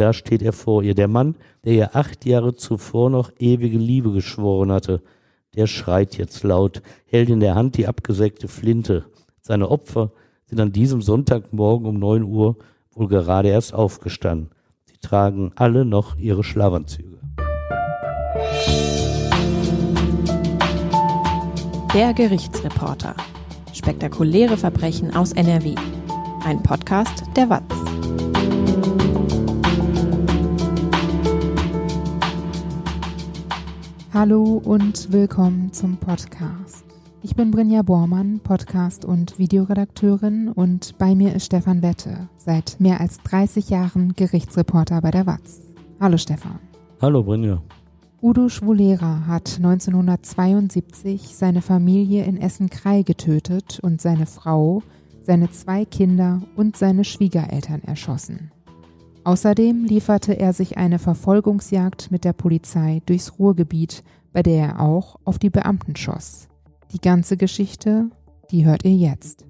da steht er vor ihr, der Mann, der ihr acht Jahre zuvor noch ewige Liebe geschworen hatte. Der schreit jetzt laut, hält in der Hand die abgesägte Flinte. Seine Opfer sind an diesem Sonntagmorgen um neun Uhr wohl gerade erst aufgestanden. Sie tragen alle noch ihre Schlafanzüge. Der Gerichtsreporter. Spektakuläre Verbrechen aus NRW. Ein Podcast der WAZ. Hallo und willkommen zum Podcast. Ich bin Brinja Bormann, Podcast- und Videoredakteurin und bei mir ist Stefan Wette, seit mehr als 30 Jahren Gerichtsreporter bei der WAZ. Hallo Stefan. Hallo Brinja. Udo Schwulera hat 1972 seine Familie in Essen-Krei getötet und seine Frau, seine zwei Kinder und seine Schwiegereltern erschossen. Außerdem lieferte er sich eine Verfolgungsjagd mit der Polizei durchs Ruhrgebiet, bei der er auch auf die Beamten schoss. Die ganze Geschichte, die hört ihr jetzt.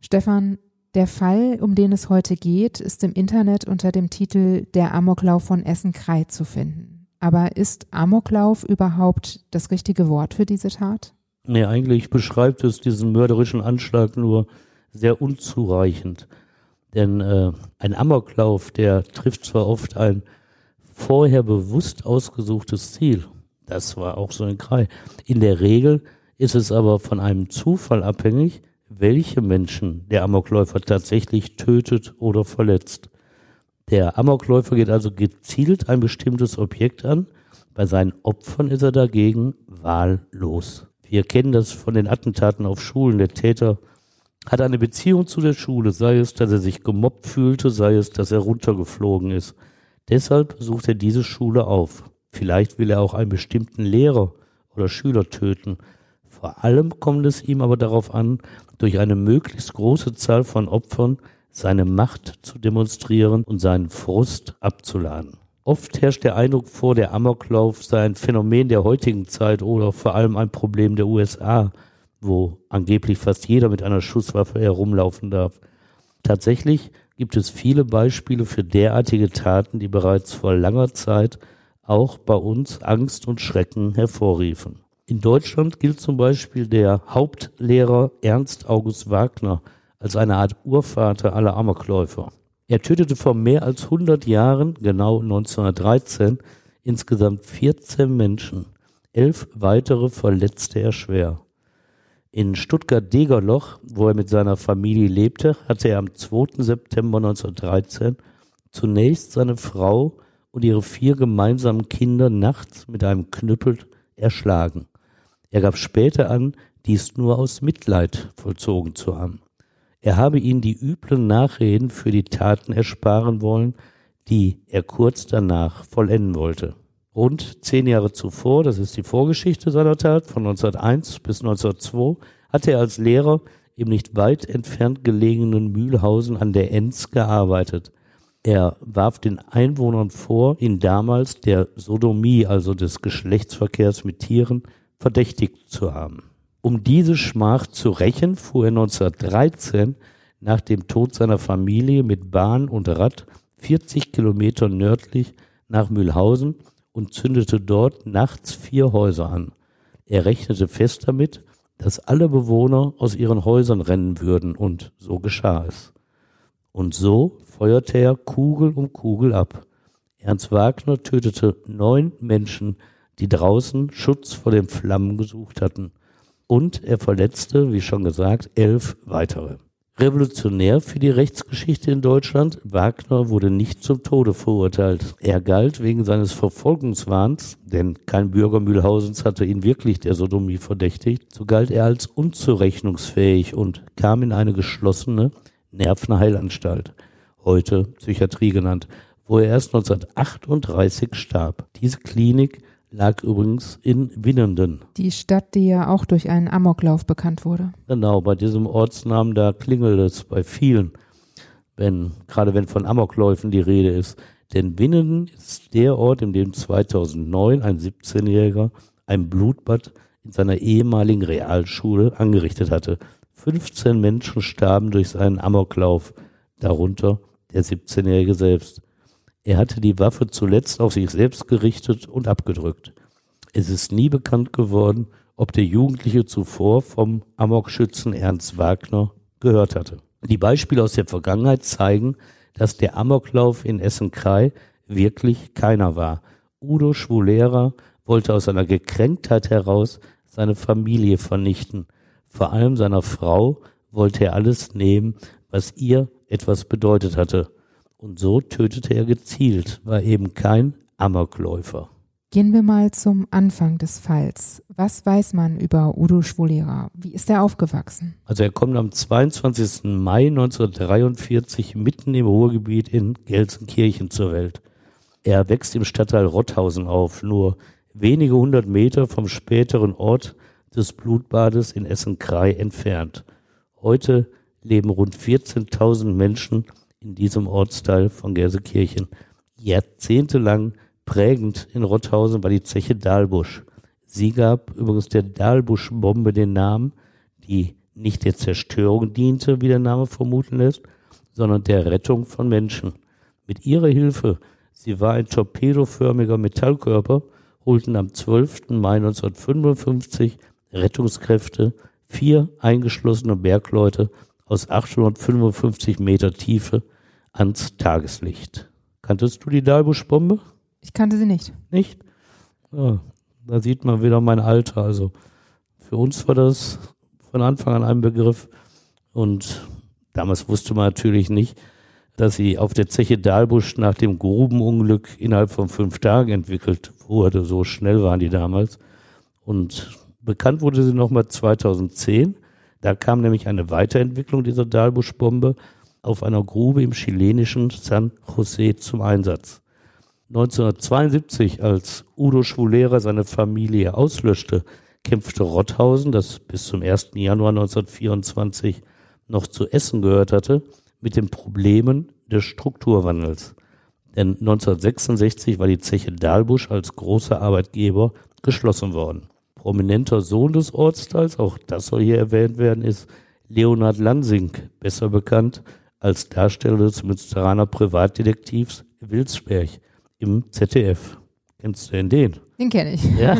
Stefan, der Fall, um den es heute geht, ist im Internet unter dem Titel Der Amoklauf von Essen-Krei zu finden. Aber ist Amoklauf überhaupt das richtige Wort für diese Tat? Nee, eigentlich beschreibt es diesen mörderischen Anschlag nur sehr unzureichend. Denn äh, ein Amoklauf, der trifft zwar oft ein vorher bewusst ausgesuchtes Ziel. Das war auch so ein Krei. In der Regel ist es aber von einem Zufall abhängig, welche Menschen der Amokläufer tatsächlich tötet oder verletzt. Der Amokläufer geht also gezielt ein bestimmtes Objekt an. Bei seinen Opfern ist er dagegen wahllos. Wir kennen das von den Attentaten auf Schulen. Der Täter hat eine Beziehung zu der Schule, sei es, dass er sich gemobbt fühlte, sei es, dass er runtergeflogen ist. Deshalb sucht er diese Schule auf. Vielleicht will er auch einen bestimmten Lehrer oder Schüler töten. Vor allem kommt es ihm aber darauf an, durch eine möglichst große Zahl von Opfern seine Macht zu demonstrieren und seinen Frust abzuladen. Oft herrscht der Eindruck vor, der Amoklauf sei ein Phänomen der heutigen Zeit oder vor allem ein Problem der USA wo angeblich fast jeder mit einer Schusswaffe herumlaufen darf. Tatsächlich gibt es viele Beispiele für derartige Taten, die bereits vor langer Zeit auch bei uns Angst und Schrecken hervorriefen. In Deutschland gilt zum Beispiel der Hauptlehrer Ernst August Wagner als eine Art Urvater aller Amokläufer. Er tötete vor mehr als 100 Jahren, genau 1913, insgesamt 14 Menschen. Elf weitere verletzte er schwer. In Stuttgart-Degerloch, wo er mit seiner Familie lebte, hatte er am 2. September 1913 zunächst seine Frau und ihre vier gemeinsamen Kinder nachts mit einem Knüppel erschlagen. Er gab später an, dies nur aus Mitleid vollzogen zu haben. Er habe ihnen die üblen Nachreden für die Taten ersparen wollen, die er kurz danach vollenden wollte. Rund zehn Jahre zuvor, das ist die Vorgeschichte seiner Tat, von 1901 bis 1902, hatte er als Lehrer im nicht weit entfernt gelegenen Mühlhausen an der Enz gearbeitet. Er warf den Einwohnern vor, ihn damals der Sodomie, also des Geschlechtsverkehrs mit Tieren, verdächtigt zu haben. Um diese Schmach zu rächen, fuhr er 1913 nach dem Tod seiner Familie mit Bahn und Rad 40 Kilometer nördlich nach Mühlhausen und zündete dort nachts vier Häuser an. Er rechnete fest damit, dass alle Bewohner aus ihren Häusern rennen würden, und so geschah es. Und so feuerte er Kugel um Kugel ab. Ernst Wagner tötete neun Menschen, die draußen Schutz vor den Flammen gesucht hatten. Und er verletzte, wie schon gesagt, elf weitere revolutionär für die Rechtsgeschichte in Deutschland. Wagner wurde nicht zum Tode verurteilt. Er galt wegen seines Verfolgungswahns, denn kein Bürger Mühlhausens hatte ihn wirklich der Sodomie verdächtigt, so galt er als unzurechnungsfähig und kam in eine geschlossene Nervenheilanstalt, heute Psychiatrie genannt, wo er erst 1938 starb. Diese Klinik lag übrigens in Winnenden. Die Stadt, die ja auch durch einen Amoklauf bekannt wurde. Genau, bei diesem Ortsnamen, da klingelt es bei vielen, wenn, gerade wenn von Amokläufen die Rede ist. Denn Winnenden ist der Ort, in dem 2009 ein 17-Jähriger ein Blutbad in seiner ehemaligen Realschule angerichtet hatte. 15 Menschen starben durch seinen Amoklauf. darunter der 17-Jährige selbst. Er hatte die Waffe zuletzt auf sich selbst gerichtet und abgedrückt. Es ist nie bekannt geworden, ob der Jugendliche zuvor vom Amokschützen Ernst Wagner gehört hatte. Die Beispiele aus der Vergangenheit zeigen, dass der Amoklauf in Essen-Krei wirklich keiner war. Udo Schwulera wollte aus seiner Gekränktheit heraus seine Familie vernichten. Vor allem seiner Frau wollte er alles nehmen, was ihr etwas bedeutet hatte. Und so tötete er gezielt, war eben kein Amokläufer. Gehen wir mal zum Anfang des Falls. Was weiß man über Udo Schwulera? Wie ist er aufgewachsen? Also er kommt am 22. Mai 1943 mitten im Ruhrgebiet in Gelsenkirchen zur Welt. Er wächst im Stadtteil Rotthausen auf, nur wenige hundert Meter vom späteren Ort des Blutbades in Essen-Krei entfernt. Heute leben rund 14.000 Menschen in diesem Ortsteil von Gelsenkirchen. Jahrzehntelang Prägend in Rotthausen war die Zeche Dahlbusch. Sie gab übrigens der Dahlbusch-Bombe den Namen, die nicht der Zerstörung diente, wie der Name vermuten lässt, sondern der Rettung von Menschen. Mit ihrer Hilfe, sie war ein torpedoförmiger Metallkörper, holten am 12. Mai 1955 Rettungskräfte vier eingeschlossene Bergleute aus 855 Meter Tiefe ans Tageslicht. Kanntest du die Dahlbusch-Bombe? Ich kannte sie nicht. Nicht? Ja, da sieht man wieder mein Alter. Also für uns war das von Anfang an ein Begriff. Und damals wusste man natürlich nicht, dass sie auf der Zeche Dahlbusch nach dem Grubenunglück innerhalb von fünf Tagen entwickelt wurde. So schnell waren die damals. Und bekannt wurde sie nochmal 2010. Da kam nämlich eine Weiterentwicklung dieser Dahlbusch-Bombe auf einer Grube im chilenischen San José zum Einsatz. 1972, als Udo Schwulera seine Familie auslöschte, kämpfte Rotthausen, das bis zum 1. Januar 1924 noch zu Essen gehört hatte, mit den Problemen des Strukturwandels. Denn 1966 war die Zeche Dahlbusch als großer Arbeitgeber geschlossen worden. Prominenter Sohn des Ortsteils, auch das soll hier erwähnt werden, ist Leonhard Lansing, besser bekannt als Darsteller des Münsteraner Privatdetektivs Wilsberg im ZDF. Kennst du denn den? Den kenne ich. Ja.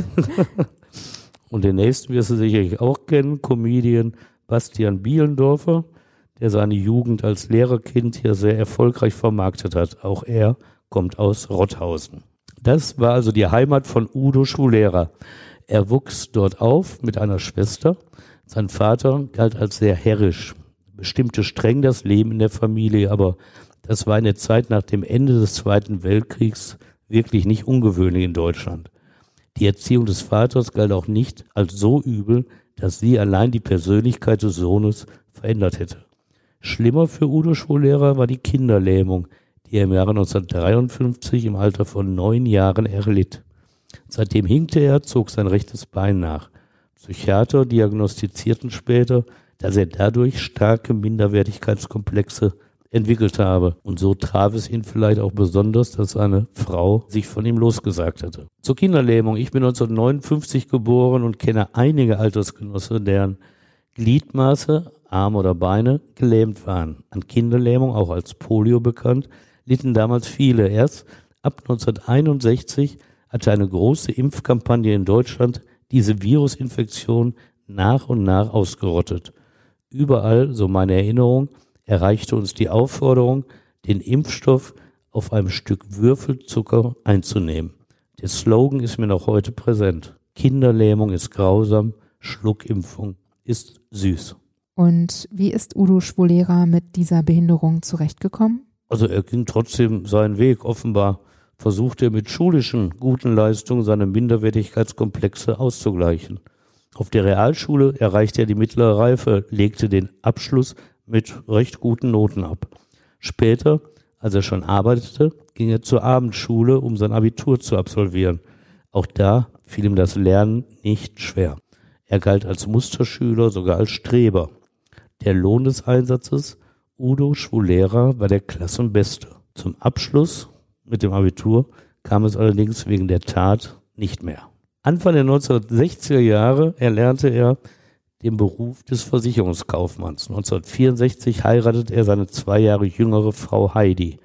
Und den nächsten wirst du sicherlich auch kennen, Comedian Bastian Bielendorfer, der seine Jugend als Lehrerkind hier sehr erfolgreich vermarktet hat. Auch er kommt aus Rotthausen. Das war also die Heimat von Udo Schulera. Er wuchs dort auf mit einer Schwester. Sein Vater galt als sehr herrisch, bestimmte streng das Leben in der Familie, aber das war eine Zeit nach dem Ende des Zweiten Weltkriegs wirklich nicht ungewöhnlich in Deutschland. Die Erziehung des Vaters galt auch nicht als so übel, dass sie allein die Persönlichkeit des Sohnes verändert hätte. Schlimmer für Udo Schwolehrer war die Kinderlähmung, die er im Jahre 1953 im Alter von neun Jahren erlitt. Seitdem hinkte er, zog sein rechtes Bein nach. Psychiater diagnostizierten später, dass er dadurch starke Minderwertigkeitskomplexe entwickelt habe. Und so traf es ihn vielleicht auch besonders, dass seine Frau sich von ihm losgesagt hatte. Zur Kinderlähmung. Ich bin 1959 geboren und kenne einige Altersgenossen, deren Gliedmaße, Arme oder Beine gelähmt waren. An Kinderlähmung, auch als Polio bekannt, litten damals viele. Erst ab 1961 hatte eine große Impfkampagne in Deutschland diese Virusinfektion nach und nach ausgerottet. Überall, so meine Erinnerung, erreichte uns die Aufforderung, den Impfstoff auf einem Stück Würfelzucker einzunehmen. Der Slogan ist mir noch heute präsent. Kinderlähmung ist grausam, Schluckimpfung ist süß. Und wie ist Udo Schwolera mit dieser Behinderung zurechtgekommen? Also er ging trotzdem seinen Weg. Offenbar versuchte er mit schulischen guten Leistungen seine Minderwertigkeitskomplexe auszugleichen. Auf der Realschule erreichte er die mittlere Reife, legte den Abschluss mit recht guten Noten ab. Später, als er schon arbeitete, ging er zur Abendschule, um sein Abitur zu absolvieren. Auch da fiel ihm das Lernen nicht schwer. Er galt als Musterschüler, sogar als Streber. Der Lohn des Einsatzes, Udo Schwulera, war der Klassenbeste. Zum Abschluss mit dem Abitur kam es allerdings wegen der Tat nicht mehr. Anfang der 1960er Jahre erlernte er den Beruf des Versicherungskaufmanns. 1964 heiratet er seine zwei Jahre jüngere Frau Heidi.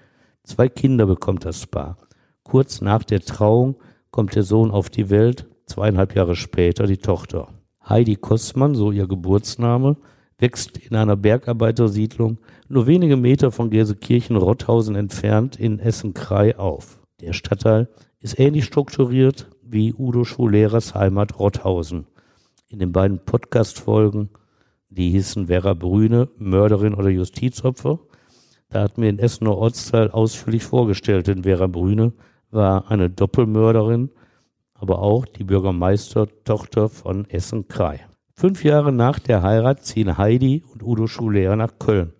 Zwei Kinder bekommt das Paar. Kurz nach der Trauung kommt der Sohn auf die Welt, zweieinhalb Jahre später die Tochter. Heidi Kostmann, so ihr Geburtsname, wächst in einer Bergarbeitersiedlung nur wenige Meter von Gelsenkirchen-Rotthausen entfernt in Essen-Krei auf. Der Stadtteil ist ähnlich strukturiert wie Udo Schullehrers Heimat Rotthausen. In den beiden Podcast-Folgen, die hießen Vera Brüne, Mörderin oder Justizopfer, da hatten wir in Essener Ortsteil ausführlich vorgestellt, denn Vera Brüne war eine Doppelmörderin, aber auch die Bürgermeistertochter von Essen-Krei. Fünf Jahre nach der Heirat ziehen Heidi und Udo Schullehrer nach Köln.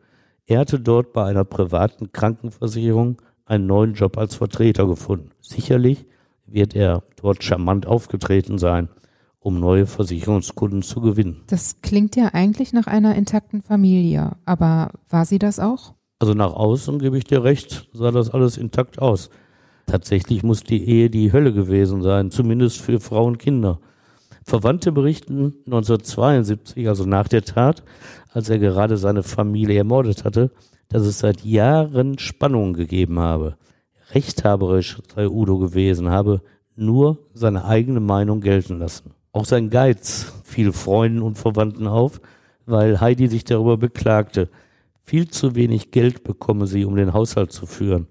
Er hatte dort bei einer privaten Krankenversicherung einen neuen Job als Vertreter gefunden. Sicherlich wird er dort charmant aufgetreten sein, um neue Versicherungskunden zu gewinnen. Das klingt ja eigentlich nach einer intakten Familie, aber war sie das auch? Also nach außen gebe ich dir recht, sah das alles intakt aus. Tatsächlich muss die Ehe die Hölle gewesen sein, zumindest für Frauen und Kinder. Verwandte berichten 1972, also nach der Tat, als er gerade seine Familie ermordet hatte, dass es seit Jahren Spannungen gegeben habe. Rechthaberisch sei Udo gewesen, habe nur seine eigene Meinung gelten lassen. Auch sein Geiz fiel Freunden und Verwandten auf, weil Heidi sich darüber beklagte. Viel zu wenig Geld bekomme sie, um den Haushalt zu führen.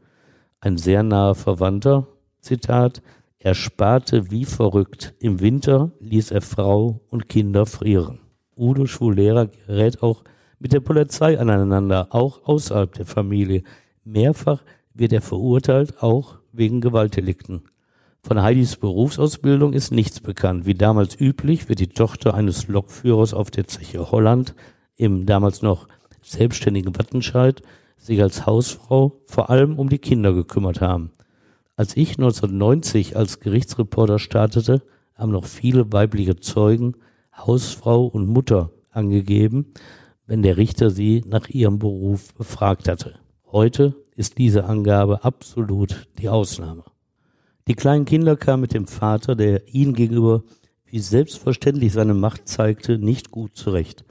Ein sehr naher Verwandter, Zitat, er sparte wie verrückt. Im Winter ließ er Frau und Kinder frieren. Udo Schwulera gerät auch mit der Polizei aneinander, auch außerhalb der Familie. Mehrfach wird er verurteilt, auch wegen Gewaltdelikten. Von Heidis Berufsausbildung ist nichts bekannt. Wie damals üblich wird die Tochter eines Lokführers auf der Zeche Holland im damals noch selbstständigen Wattenscheid sich als Hausfrau vor allem um die Kinder gekümmert haben. Als ich 1990 als Gerichtsreporter startete, haben noch viele weibliche Zeugen Hausfrau und Mutter angegeben, wenn der Richter sie nach ihrem Beruf befragt hatte. Heute ist diese Angabe absolut die Ausnahme. Die kleinen Kinder kamen mit dem Vater, der ihnen gegenüber wie selbstverständlich seine Macht zeigte, nicht gut zurecht.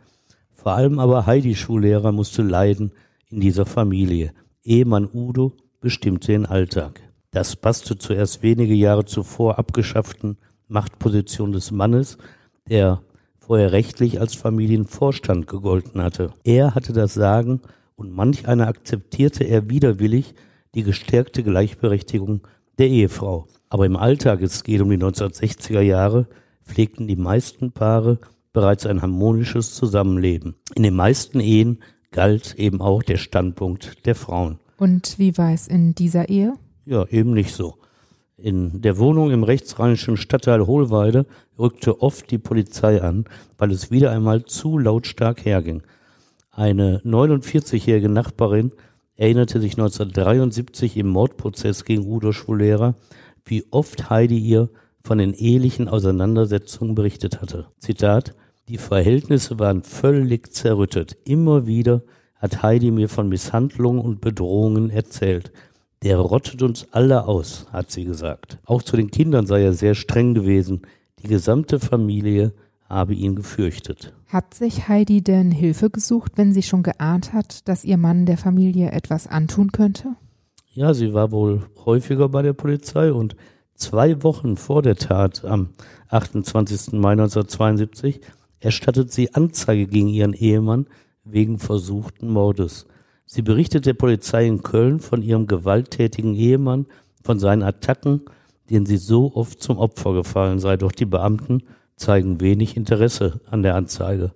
Vor allem aber Heidi Schullehrer musste leiden in dieser Familie. Ehemann Udo bestimmte den Alltag. Das passte zuerst wenige Jahre zuvor abgeschafften Machtposition des Mannes, der vorher rechtlich als Familienvorstand gegolten hatte. Er hatte das Sagen und manch einer akzeptierte er widerwillig die gestärkte Gleichberechtigung der Ehefrau. Aber im Alltag, es geht um die 1960er Jahre, pflegten die meisten Paare bereits ein harmonisches Zusammenleben. In den meisten Ehen galt eben auch der Standpunkt der Frauen. Und wie war es in dieser Ehe? Ja, eben nicht so. In der Wohnung im rechtsrheinischen Stadtteil Hohlweide rückte oft die Polizei an, weil es wieder einmal zu lautstark herging. Eine 49-jährige Nachbarin erinnerte sich 1973 im Mordprozess gegen Udo Schwulera, wie oft Heidi ihr von den ehelichen Auseinandersetzungen berichtet hatte. Zitat, die Verhältnisse waren völlig zerrüttet. Immer wieder hat Heidi mir von Misshandlungen und Bedrohungen erzählt. Der rottet uns alle aus, hat sie gesagt. Auch zu den Kindern sei er sehr streng gewesen. Die gesamte Familie habe ihn gefürchtet. Hat sich Heidi denn Hilfe gesucht, wenn sie schon geahnt hat, dass ihr Mann der Familie etwas antun könnte? Ja, sie war wohl häufiger bei der Polizei und zwei Wochen vor der Tat am 28. Mai 1972 erstattet sie Anzeige gegen ihren Ehemann wegen versuchten Mordes. Sie berichtet der Polizei in Köln von ihrem gewalttätigen Ehemann, von seinen Attacken, denen sie so oft zum Opfer gefallen sei. Doch die Beamten zeigen wenig Interesse an der Anzeige.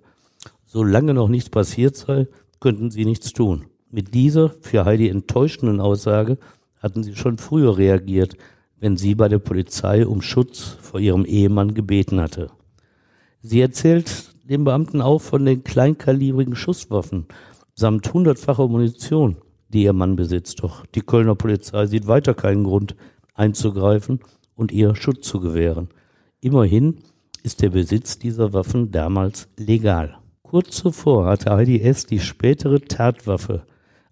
Solange noch nichts passiert sei, könnten sie nichts tun. Mit dieser für Heidi enttäuschenden Aussage hatten sie schon früher reagiert, wenn sie bei der Polizei um Schutz vor ihrem Ehemann gebeten hatte. Sie erzählt den Beamten auch von den kleinkalibrigen Schusswaffen, samt hundertfacher Munition, die ihr Mann besitzt. Doch die Kölner Polizei sieht weiter keinen Grund einzugreifen und ihr Schutz zu gewähren. Immerhin ist der Besitz dieser Waffen damals legal. Kurz zuvor hatte Heidi S. die spätere Tatwaffe,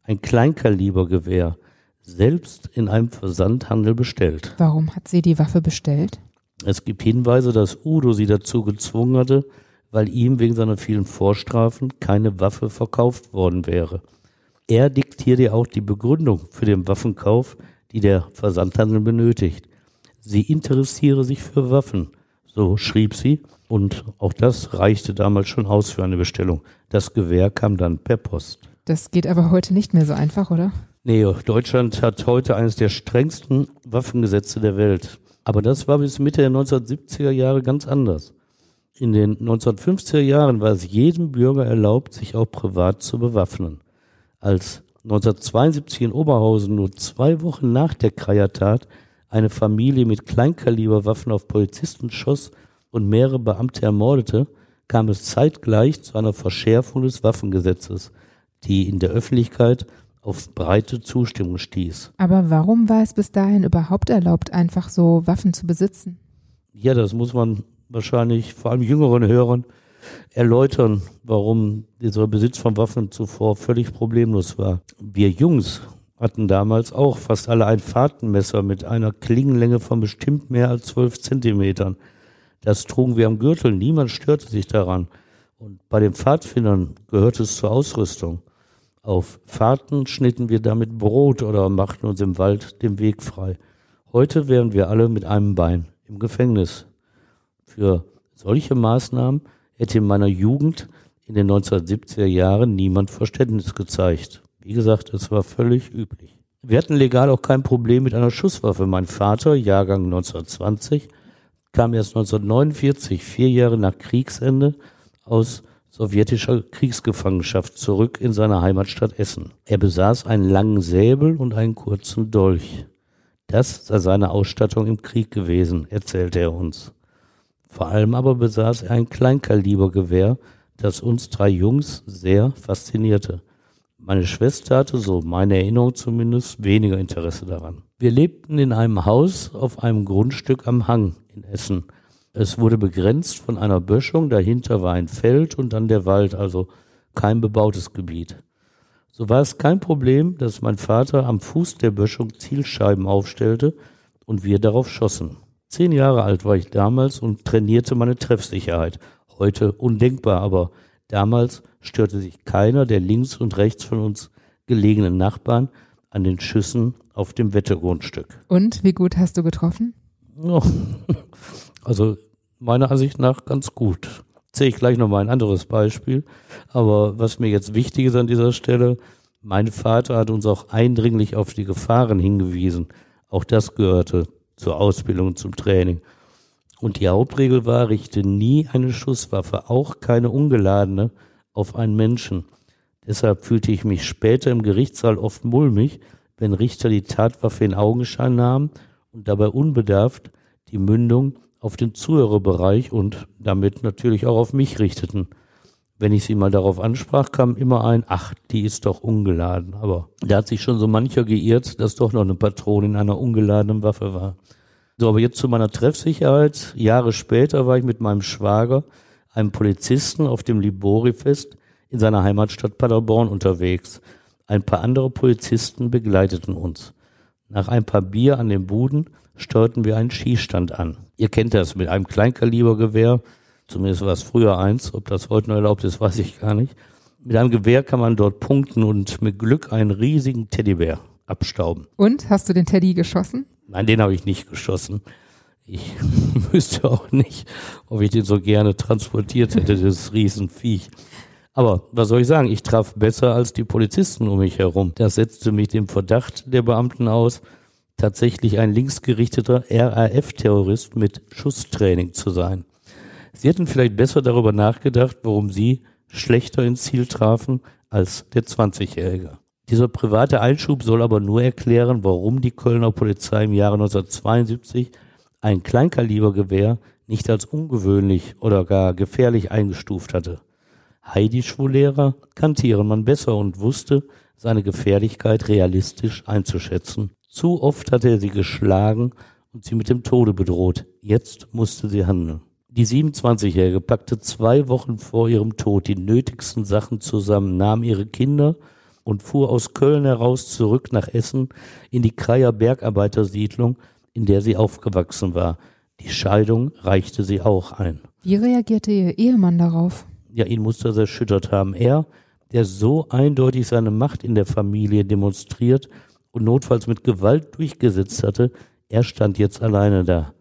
ein Kleinkalibergewehr, selbst in einem Versandhandel bestellt. Warum hat sie die Waffe bestellt? Es gibt Hinweise, dass Udo sie dazu gezwungen hatte, weil ihm wegen seiner vielen Vorstrafen keine Waffe verkauft worden wäre. Er diktiert ihr auch die Begründung für den Waffenkauf, die der Versandhandel benötigt. Sie interessiere sich für Waffen, so schrieb sie, und auch das reichte damals schon aus für eine Bestellung. Das Gewehr kam dann per Post. Das geht aber heute nicht mehr so einfach, oder? Nee, Deutschland hat heute eines der strengsten Waffengesetze der Welt. Aber das war bis Mitte der 1970er Jahre ganz anders. In den 1950er Jahren war es jedem Bürger erlaubt, sich auch privat zu bewaffnen. Als 1972 in Oberhausen nur zwei Wochen nach der Kreiertat eine Familie mit Kleinkaliberwaffen auf Polizisten schoss und mehrere Beamte ermordete, kam es zeitgleich zu einer Verschärfung des Waffengesetzes, die in der Öffentlichkeit auf breite Zustimmung stieß. Aber warum war es bis dahin überhaupt erlaubt, einfach so Waffen zu besitzen? Ja, das muss man wahrscheinlich vor allem jüngeren Hörern erläutern, warum dieser Besitz von Waffen zuvor völlig problemlos war. Wir Jungs hatten damals auch fast alle ein Fahrtenmesser mit einer Klingenlänge von bestimmt mehr als zwölf Zentimetern. Das trugen wir am Gürtel, niemand störte sich daran. Und bei den Pfadfindern gehörte es zur Ausrüstung. Auf Fahrten schnitten wir damit Brot oder machten uns im Wald den Weg frei. Heute wären wir alle mit einem Bein im Gefängnis. Für solche Maßnahmen hätte in meiner Jugend in den 1970er Jahren niemand Verständnis gezeigt. Wie gesagt, es war völlig üblich. Wir hatten legal auch kein Problem mit einer Schusswaffe. Mein Vater, Jahrgang 1920, kam erst 1949, vier Jahre nach Kriegsende, aus sowjetischer Kriegsgefangenschaft zurück in seine Heimatstadt Essen. Er besaß einen langen Säbel und einen kurzen Dolch. Das sei seine Ausstattung im Krieg gewesen, erzählte er uns. Vor allem aber besaß er ein Kleinkalibergewehr, das uns drei Jungs sehr faszinierte. Meine Schwester hatte, so meine Erinnerung zumindest, weniger Interesse daran. Wir lebten in einem Haus auf einem Grundstück am Hang in Essen es wurde begrenzt von einer Böschung, dahinter war ein Feld und dann der Wald, also kein bebautes Gebiet. So war es kein Problem, dass mein Vater am Fuß der Böschung Zielscheiben aufstellte und wir darauf schossen. Zehn Jahre alt war ich damals und trainierte meine Treffsicherheit. Heute undenkbar, aber damals störte sich keiner der links und rechts von uns gelegenen Nachbarn an den Schüssen auf dem Wettergrundstück. Und wie gut hast du getroffen? Oh, also meiner Ansicht nach ganz gut. Sehe ich gleich nochmal ein anderes Beispiel. Aber was mir jetzt wichtig ist an dieser Stelle, mein Vater hat uns auch eindringlich auf die Gefahren hingewiesen. Auch das gehörte zur Ausbildung zum Training. Und die Hauptregel war, richte nie eine Schusswaffe, auch keine ungeladene, auf einen Menschen. Deshalb fühlte ich mich später im Gerichtssaal oft mulmig, wenn Richter die Tatwaffe in Augenschein nahmen und dabei unbedarft die Mündung auf den Zuhörerbereich und damit natürlich auch auf mich richteten. Wenn ich sie mal darauf ansprach, kam immer ein, ach, die ist doch ungeladen. Aber da hat sich schon so mancher geirrt, dass doch noch eine Patrone in einer ungeladenen Waffe war. So, aber jetzt zu meiner Treffsicherheit. Jahre später war ich mit meinem Schwager, einem Polizisten auf dem Libori-Fest in seiner Heimatstadt Paderborn unterwegs. Ein paar andere Polizisten begleiteten uns. Nach ein paar Bier an den Buden steuerten wir einen Schießstand an. Ihr kennt das mit einem Kleinkalibergewehr, zumindest war es früher eins, ob das heute noch erlaubt ist, weiß ich gar nicht. Mit einem Gewehr kann man dort punkten und mit Glück einen riesigen Teddybär abstauben. Und hast du den Teddy geschossen? Nein, den habe ich nicht geschossen. Ich wüsste auch nicht, ob ich den so gerne transportiert hätte, das Riesenviech. Aber was soll ich sagen? Ich traf besser als die Polizisten um mich herum. Das setzte mich dem Verdacht der Beamten aus, tatsächlich ein linksgerichteter RAF-Terrorist mit Schusstraining zu sein. Sie hätten vielleicht besser darüber nachgedacht, warum Sie schlechter ins Ziel trafen als der 20-Jährige. Dieser private Einschub soll aber nur erklären, warum die Kölner Polizei im Jahre 1972 ein Kleinkalibergewehr nicht als ungewöhnlich oder gar gefährlich eingestuft hatte. Heidi Schwulehrer kannte ihren Mann besser und wusste, seine Gefährlichkeit realistisch einzuschätzen. Zu oft hatte er sie geschlagen und sie mit dem Tode bedroht. Jetzt musste sie handeln. Die 27-Jährige packte zwei Wochen vor ihrem Tod die nötigsten Sachen zusammen, nahm ihre Kinder und fuhr aus Köln heraus zurück nach Essen in die Kreier Bergarbeitersiedlung, in der sie aufgewachsen war. Die Scheidung reichte sie auch ein. Wie reagierte Ihr Ehemann darauf? Ja, ihn muss das erschüttert haben. Er, der so eindeutig seine Macht in der Familie demonstriert und notfalls mit Gewalt durchgesetzt hatte, er stand jetzt alleine da.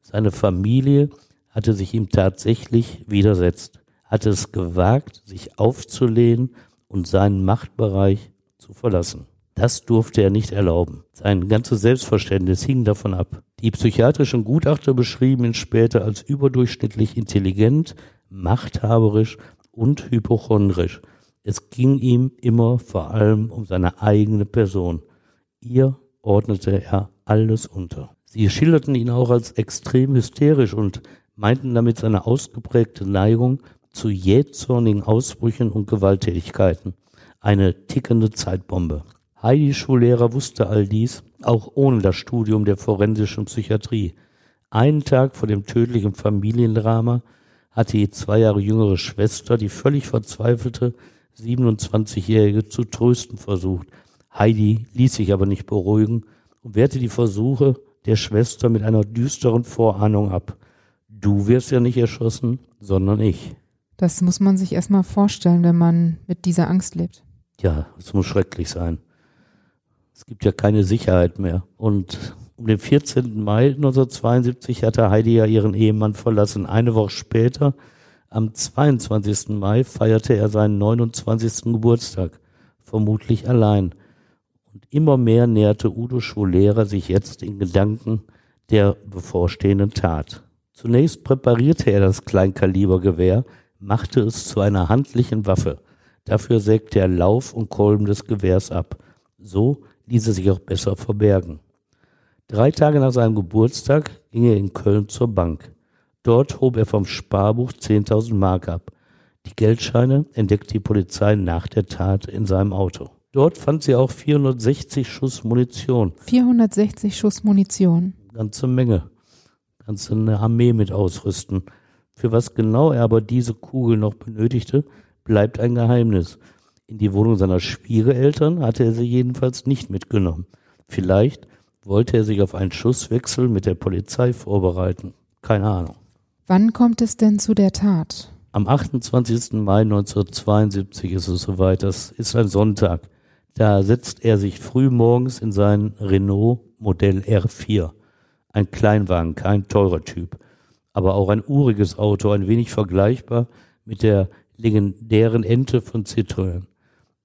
Seine Familie hatte sich ihm tatsächlich widersetzt, hatte es gewagt, sich aufzulehnen und seinen Machtbereich zu verlassen. Das durfte er nicht erlauben. Sein ganzes Selbstverständnis hing davon ab. Die psychiatrischen Gutachter beschrieben ihn später als überdurchschnittlich intelligent, machthaberisch und hypochondrisch. Es ging ihm immer vor allem um seine eigene Person. Ihr ordnete er alles unter. Sie schilderten ihn auch als extrem hysterisch und meinten damit seine ausgeprägte Neigung zu jähzornigen Ausbrüchen und Gewalttätigkeiten. Eine tickende Zeitbombe. Heidi Schullehrer wusste all dies, auch ohne das Studium der forensischen Psychiatrie. Einen Tag vor dem tödlichen Familiendrama hatte die zwei Jahre jüngere Schwester, die völlig verzweifelte 27-Jährige, zu trösten versucht. Heidi ließ sich aber nicht beruhigen und wehrte die Versuche der Schwester mit einer düsteren Vorahnung ab. Du wirst ja nicht erschossen, sondern ich. Das muss man sich erstmal vorstellen, wenn man mit dieser Angst lebt. Ja, es muss schrecklich sein. Es gibt ja keine Sicherheit mehr. Und um den 14. Mai 1972 hatte Heidi ja ihren Ehemann verlassen. Eine Woche später, am 22. Mai, feierte er seinen 29. Geburtstag. Vermutlich allein. Und immer mehr näherte Udo Schwolera sich jetzt in Gedanken der bevorstehenden Tat. Zunächst präparierte er das Kleinkalibergewehr, machte es zu einer handlichen Waffe. Dafür sägte er Lauf und Kolben des Gewehrs ab. So ließ er sich auch besser verbergen. Drei Tage nach seinem Geburtstag ging er in Köln zur Bank. Dort hob er vom Sparbuch 10.000 Mark ab. Die Geldscheine entdeckte die Polizei nach der Tat in seinem Auto. Dort fand sie auch 460 Schuss Munition. 460 Schuss Munition. Ganze Menge. Kannst du eine Armee mit ausrüsten. Für was genau er aber diese Kugel noch benötigte, bleibt ein Geheimnis. In die Wohnung seiner Schwiegereltern hatte er sie jedenfalls nicht mitgenommen. Vielleicht wollte er sich auf einen Schusswechsel mit der Polizei vorbereiten. Keine Ahnung. Wann kommt es denn zu der Tat? Am 28. Mai 1972 ist es soweit. Das ist ein Sonntag. Da setzt er sich früh morgens in sein Renault Modell R4. Ein Kleinwagen, kein teurer Typ, aber auch ein uriges Auto, ein wenig vergleichbar mit der legendären Ente von Citroën.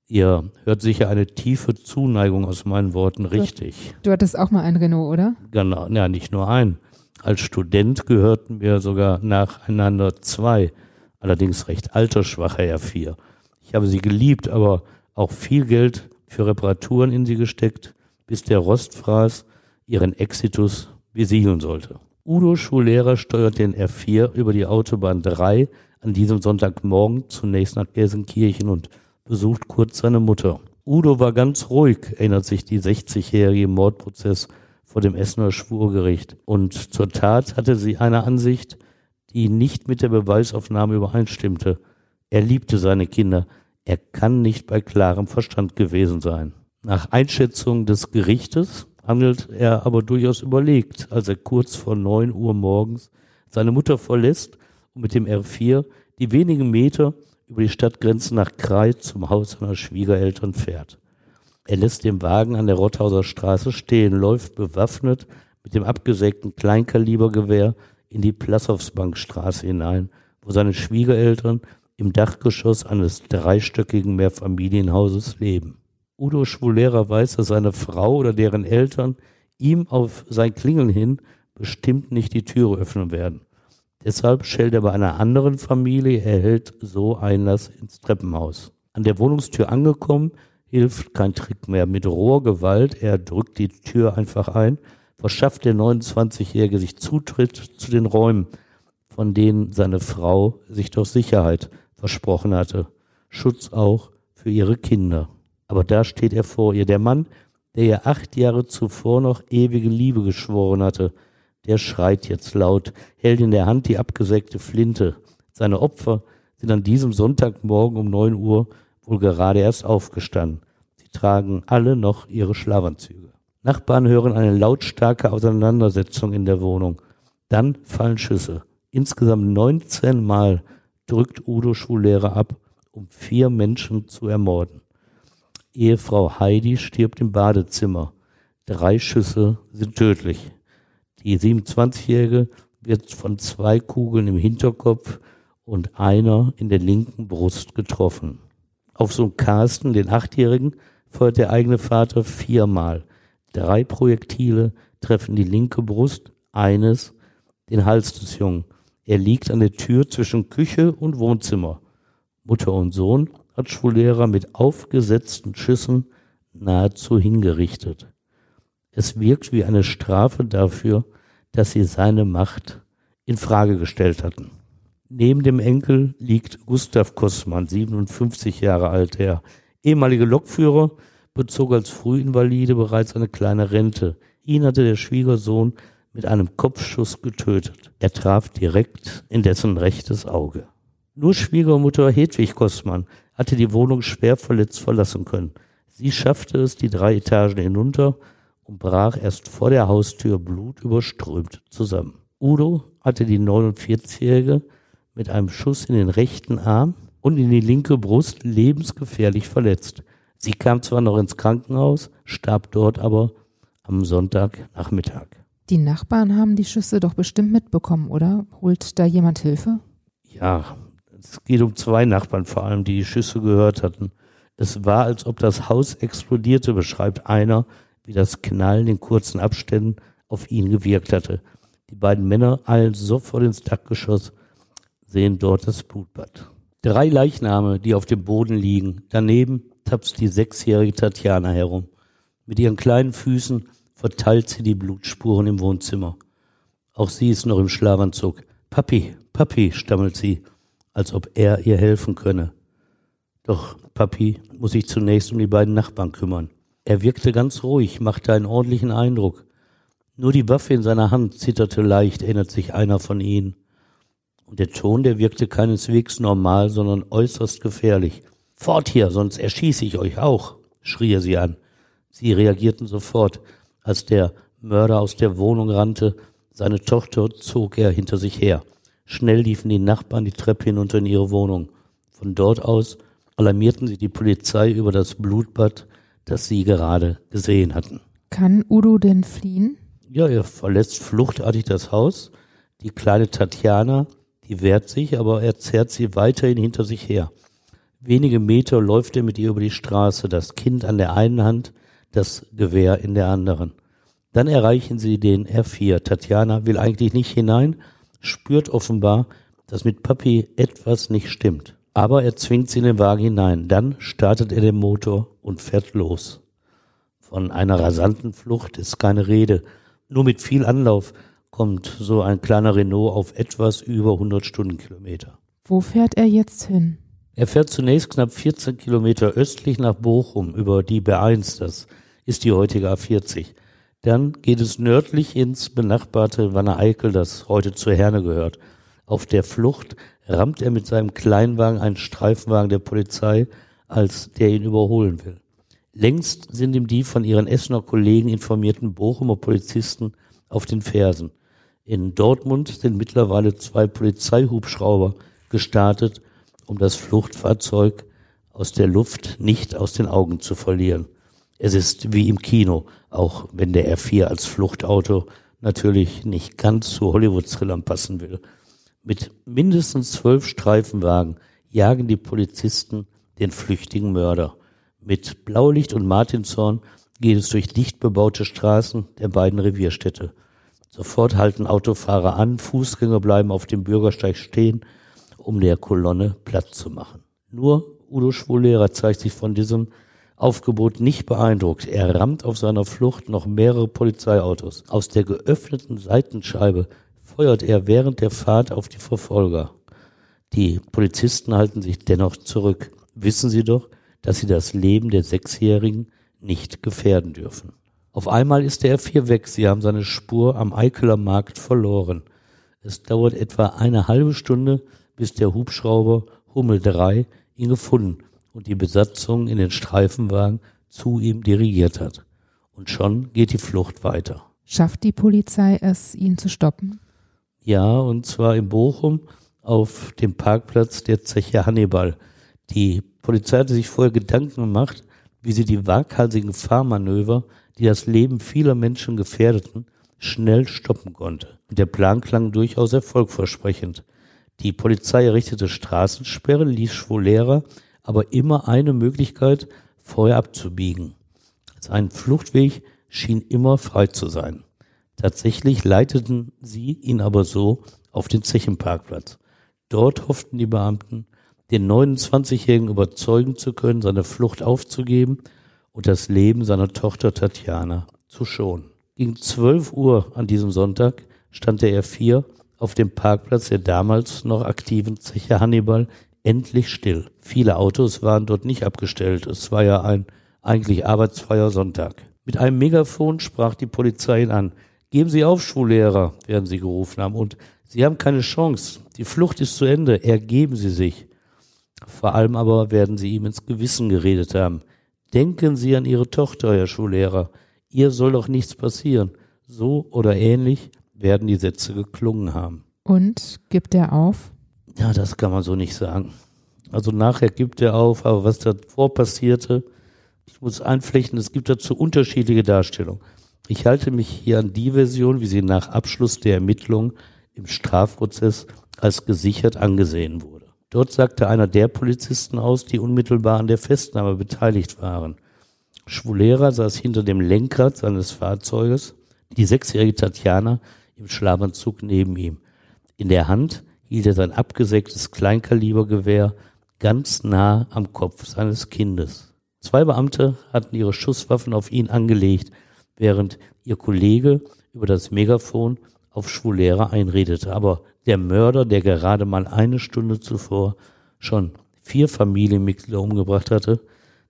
Ihr hört sicher eine tiefe Zuneigung aus meinen Worten richtig. Du hattest auch mal ein Renault, oder? Genau, ja, nicht nur ein. Als Student gehörten wir sogar nacheinander zwei, allerdings recht altersschwache R4. Ich habe sie geliebt, aber auch viel Geld für Reparaturen in sie gesteckt, bis der Rostfraß ihren Exitus besiegeln sollte. Udo Schullehrer steuert den R4 über die Autobahn 3 an diesem Sonntagmorgen zunächst nach Gelsenkirchen und besucht kurz seine Mutter. Udo war ganz ruhig, erinnert sich die 60-jährige Mordprozess vor dem Essener Schwurgericht. Und zur Tat hatte sie eine Ansicht, die nicht mit der Beweisaufnahme übereinstimmte. Er liebte seine Kinder, er kann nicht bei klarem Verstand gewesen sein. Nach Einschätzung des Gerichtes handelt er aber durchaus überlegt, als er kurz vor neun Uhr morgens seine Mutter verlässt und mit dem R4 die wenigen Meter über die Stadtgrenze nach Kreit zum Haus seiner Schwiegereltern fährt. Er lässt den Wagen an der Rotthauser Straße stehen, läuft bewaffnet mit dem abgesägten Kleinkalibergewehr in die Plassowsbankstraße hinein, wo seine Schwiegereltern im Dachgeschoss eines dreistöckigen Mehrfamilienhauses leben. Udo Schwulera weiß, dass seine Frau oder deren Eltern ihm auf sein Klingeln hin bestimmt nicht die Türe öffnen werden. Deshalb schellt er bei einer anderen Familie, erhält so Einlass ins Treppenhaus. An der Wohnungstür angekommen, hilft kein Trick mehr. Mit roher Gewalt, er drückt die Tür einfach ein, verschafft der 29-Jährige sich Zutritt zu den Räumen, von denen seine Frau sich doch Sicherheit versprochen hatte. Schutz auch für ihre Kinder. Aber da steht er vor ihr, der Mann, der ihr acht Jahre zuvor noch ewige Liebe geschworen hatte, der schreit jetzt laut, hält in der Hand die abgesägte Flinte. Seine Opfer sind an diesem Sonntagmorgen um neun Uhr wohl gerade erst aufgestanden. Sie tragen alle noch ihre Schlafanzüge. Nachbarn hören eine lautstarke Auseinandersetzung in der Wohnung. Dann fallen Schüsse. Insgesamt 19 Mal drückt Udo Schullehrer ab, um vier Menschen zu ermorden. Ehefrau Heidi stirbt im Badezimmer. Drei Schüsse sind tödlich. Die 27-Jährige wird von zwei Kugeln im Hinterkopf und einer in der linken Brust getroffen. Auf Sohn Carsten, den Achtjährigen, feuert der eigene Vater viermal. Drei Projektile treffen die linke Brust, eines den Hals des Jungen. Er liegt an der Tür zwischen Küche und Wohnzimmer. Mutter und Sohn hat mit aufgesetzten Schüssen nahezu hingerichtet. Es wirkt wie eine Strafe dafür, dass sie seine Macht in Frage gestellt hatten. Neben dem Enkel liegt Gustav Kossmann, 57 Jahre alt, der ehemalige Lokführer, bezog als Frühinvalide bereits eine kleine Rente. Ihn hatte der Schwiegersohn mit einem Kopfschuss getötet. Er traf direkt in dessen rechtes Auge. Nur Schwiegermutter Hedwig Kossmann hatte die Wohnung schwer verletzt verlassen können. Sie schaffte es die drei Etagen hinunter und brach erst vor der Haustür blutüberströmt zusammen. Udo hatte die 49-Jährige mit einem Schuss in den rechten Arm und in die linke Brust lebensgefährlich verletzt. Sie kam zwar noch ins Krankenhaus, starb dort aber am Sonntagnachmittag. Die Nachbarn haben die Schüsse doch bestimmt mitbekommen, oder? Holt da jemand Hilfe? Ja, es geht um zwei Nachbarn vor allem, die die Schüsse gehört hatten. Es war, als ob das Haus explodierte, beschreibt einer, wie das Knallen in kurzen Abständen auf ihn gewirkt hatte. Die beiden Männer eilen sofort ins Dachgeschoss, sehen dort das Blutbad. Drei Leichname, die auf dem Boden liegen. Daneben tapst die sechsjährige Tatjana herum. Mit ihren kleinen Füßen verteilt sie die Blutspuren im Wohnzimmer. Auch sie ist noch im Schlafanzug. Papi, Papi, stammelt sie, als ob er ihr helfen könne. Doch Papi muss sich zunächst um die beiden Nachbarn kümmern. Er wirkte ganz ruhig, machte einen ordentlichen Eindruck. Nur die Waffe in seiner Hand zitterte leicht, erinnert sich einer von ihnen. Und der Ton, der wirkte keineswegs normal, sondern äußerst gefährlich. Fort hier, sonst erschieße ich euch auch, schrie er sie an. Sie reagierten sofort. Als der Mörder aus der Wohnung rannte, seine Tochter zog er hinter sich her. Schnell liefen die Nachbarn die Treppe hinunter in ihre Wohnung. Von dort aus alarmierten sie die Polizei über das Blutbad, das sie gerade gesehen hatten. Kann Udo denn fliehen? Ja, er verlässt fluchtartig das Haus. Die kleine Tatjana, die wehrt sich, aber er zerrt sie weiterhin hinter sich her. Wenige Meter läuft er mit ihr über die Straße, das Kind an der einen Hand, das Gewehr in der anderen. Dann erreichen sie den R4. Tatjana will eigentlich nicht hinein, spürt offenbar, dass mit Papi etwas nicht stimmt. Aber er zwingt sie in den Wagen hinein. Dann startet er den Motor und fährt los. Von einer rasanten Flucht ist keine Rede. Nur mit viel Anlauf kommt so ein kleiner Renault auf etwas über 100 Stundenkilometer. Wo fährt er jetzt hin? Er fährt zunächst knapp 14 Kilometer östlich nach Bochum über die B1, das ist die heutige A40. Dann geht es nördlich ins benachbarte Wanne-Eickel, das heute zur Herne gehört. Auf der Flucht rammt er mit seinem Kleinwagen einen Streifenwagen der Polizei, als der ihn überholen will. Längst sind ihm die von ihren Essener Kollegen informierten Bochumer Polizisten auf den Fersen. In Dortmund sind mittlerweile zwei Polizeihubschrauber gestartet, um das Fluchtfahrzeug aus der Luft nicht aus den Augen zu verlieren. Es ist wie im Kino, auch wenn der R4 als Fluchtauto natürlich nicht ganz zu Hollywood-Thrillern passen will. Mit mindestens zwölf Streifenwagen jagen die Polizisten den flüchtigen Mörder. Mit Blaulicht und Martinshorn geht es durch dicht bebaute Straßen der beiden Revierstädte. Sofort halten Autofahrer an, Fußgänger bleiben auf dem Bürgersteig stehen, um der Kolonne Platz zu machen. Nur Udo Schwulehrer zeigt sich von diesem Aufgebot nicht beeindruckt. Er rammt auf seiner Flucht noch mehrere Polizeiautos. Aus der geöffneten Seitenscheibe feuert er während der Fahrt auf die Verfolger. Die Polizisten halten sich dennoch zurück. Wissen sie doch, dass sie das Leben der Sechsjährigen nicht gefährden dürfen. Auf einmal ist der R4 weg. Sie haben seine Spur am Eikeler Markt verloren. Es dauert etwa eine halbe Stunde, bis der Hubschrauber Hummel 3 ihn gefunden und die Besatzung in den Streifenwagen zu ihm dirigiert hat. Und schon geht die Flucht weiter. Schafft die Polizei es, ihn zu stoppen? Ja, und zwar in Bochum auf dem Parkplatz der Zeche Hannibal. Die Polizei hatte sich vorher Gedanken gemacht, wie sie die waghalsigen Fahrmanöver, die das Leben vieler Menschen gefährdeten, schnell stoppen konnte. Und der Plan klang durchaus erfolgversprechend. Die Polizei errichtete Straßensperre, ließ Schwolera aber immer eine Möglichkeit, vorher abzubiegen. Sein Fluchtweg schien immer frei zu sein. Tatsächlich leiteten sie ihn aber so auf den Zechenparkplatz. Dort hofften die Beamten, den 29-Jährigen überzeugen zu können, seine Flucht aufzugeben und das Leben seiner Tochter Tatjana zu schonen. Gegen 12 Uhr an diesem Sonntag stand der R4 auf dem Parkplatz der damals noch aktiven Zeche Hannibal endlich still. Viele Autos waren dort nicht abgestellt. Es war ja ein eigentlich arbeitsfreier Sonntag. Mit einem Megafon sprach die Polizei ihn an. Geben Sie auf, Schullehrer, werden sie gerufen haben. Und Sie haben keine Chance. Die Flucht ist zu Ende. Ergeben Sie sich. Vor allem aber werden Sie ihm ins Gewissen geredet haben. Denken Sie an Ihre Tochter, Herr Schullehrer. Ihr soll doch nichts passieren. So oder ähnlich werden die Sätze geklungen haben. Und gibt er auf? Ja, das kann man so nicht sagen. Also nachher gibt er auf, aber was davor passierte, ich muss einflechten, es gibt dazu unterschiedliche Darstellungen. Ich halte mich hier an die Version, wie sie nach Abschluss der Ermittlung im Strafprozess als gesichert angesehen wurde. Dort sagte einer der Polizisten aus, die unmittelbar an der Festnahme beteiligt waren. Schwulera saß hinter dem Lenkrad seines Fahrzeuges, die sechsjährige Tatjana im Schlafanzug neben ihm. In der Hand hielt er sein abgesägtes Kleinkalibergewehr ganz nah am Kopf seines Kindes. Zwei Beamte hatten ihre Schusswaffen auf ihn angelegt, während ihr Kollege über das Megafon auf Schwulera einredete. Aber der Mörder, der gerade mal eine Stunde zuvor schon vier Familienmitglieder umgebracht hatte,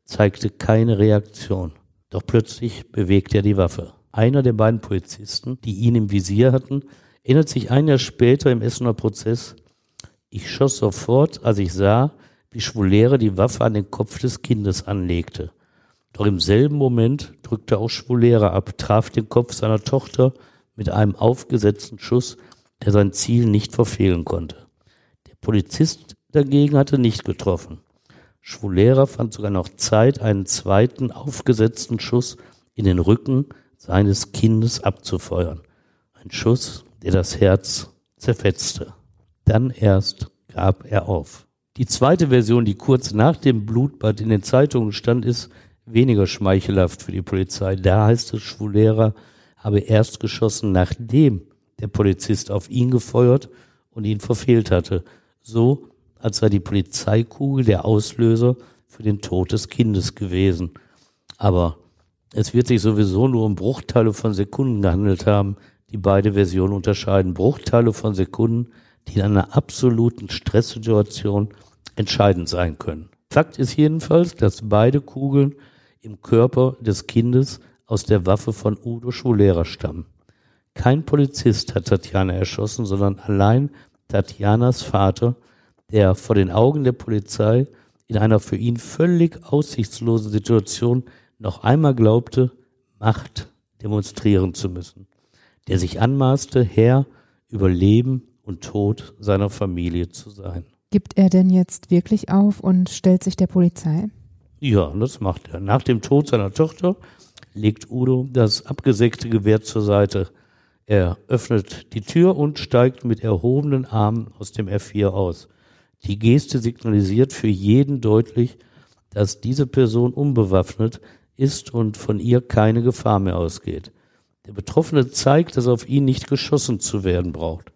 zeigte keine Reaktion. Doch plötzlich bewegte er die Waffe. Einer der beiden Polizisten, die ihn im Visier hatten, erinnert sich ein Jahr später im Essener Prozess, ich schoss sofort, als ich sah, wie Schwulere die Waffe an den Kopf des Kindes anlegte. Doch im selben Moment drückte auch Schwulere ab, traf den Kopf seiner Tochter mit einem aufgesetzten Schuss, der sein Ziel nicht verfehlen konnte. Der Polizist dagegen hatte nicht getroffen. Schwulera fand sogar noch Zeit, einen zweiten aufgesetzten Schuss in den Rücken seines Kindes abzufeuern. Ein Schuss, der das Herz zerfetzte. Dann erst gab er auf. Die zweite Version, die kurz nach dem Blutbad in den Zeitungen stand, ist weniger schmeichelhaft für die Polizei. Da heißt es, Schwulera habe erst geschossen, nachdem der Polizist auf ihn gefeuert und ihn verfehlt hatte. So, als sei die Polizeikugel der Auslöser für den Tod des Kindes gewesen. Aber es wird sich sowieso nur um Bruchteile von Sekunden gehandelt haben, die beide Versionen unterscheiden. Bruchteile von Sekunden, die in einer absoluten Stresssituation entscheidend sein können. Fakt ist jedenfalls, dass beide Kugeln im Körper des Kindes aus der Waffe von Udo Schulera stammen. Kein Polizist hat Tatjana erschossen, sondern allein Tatjanas Vater, der vor den Augen der Polizei in einer für ihn völlig aussichtslosen Situation noch einmal glaubte, Macht demonstrieren zu müssen, der sich anmaßte, Herr über Leben und Tod seiner Familie zu sein. Gibt er denn jetzt wirklich auf und stellt sich der Polizei? Ja, das macht er. Nach dem Tod seiner Tochter legt Udo das abgesägte Gewehr zur Seite. Er öffnet die Tür und steigt mit erhobenen Armen aus dem R4 aus. Die Geste signalisiert für jeden deutlich, dass diese Person unbewaffnet ist und von ihr keine Gefahr mehr ausgeht. Der Betroffene zeigt, dass auf ihn nicht geschossen zu werden braucht.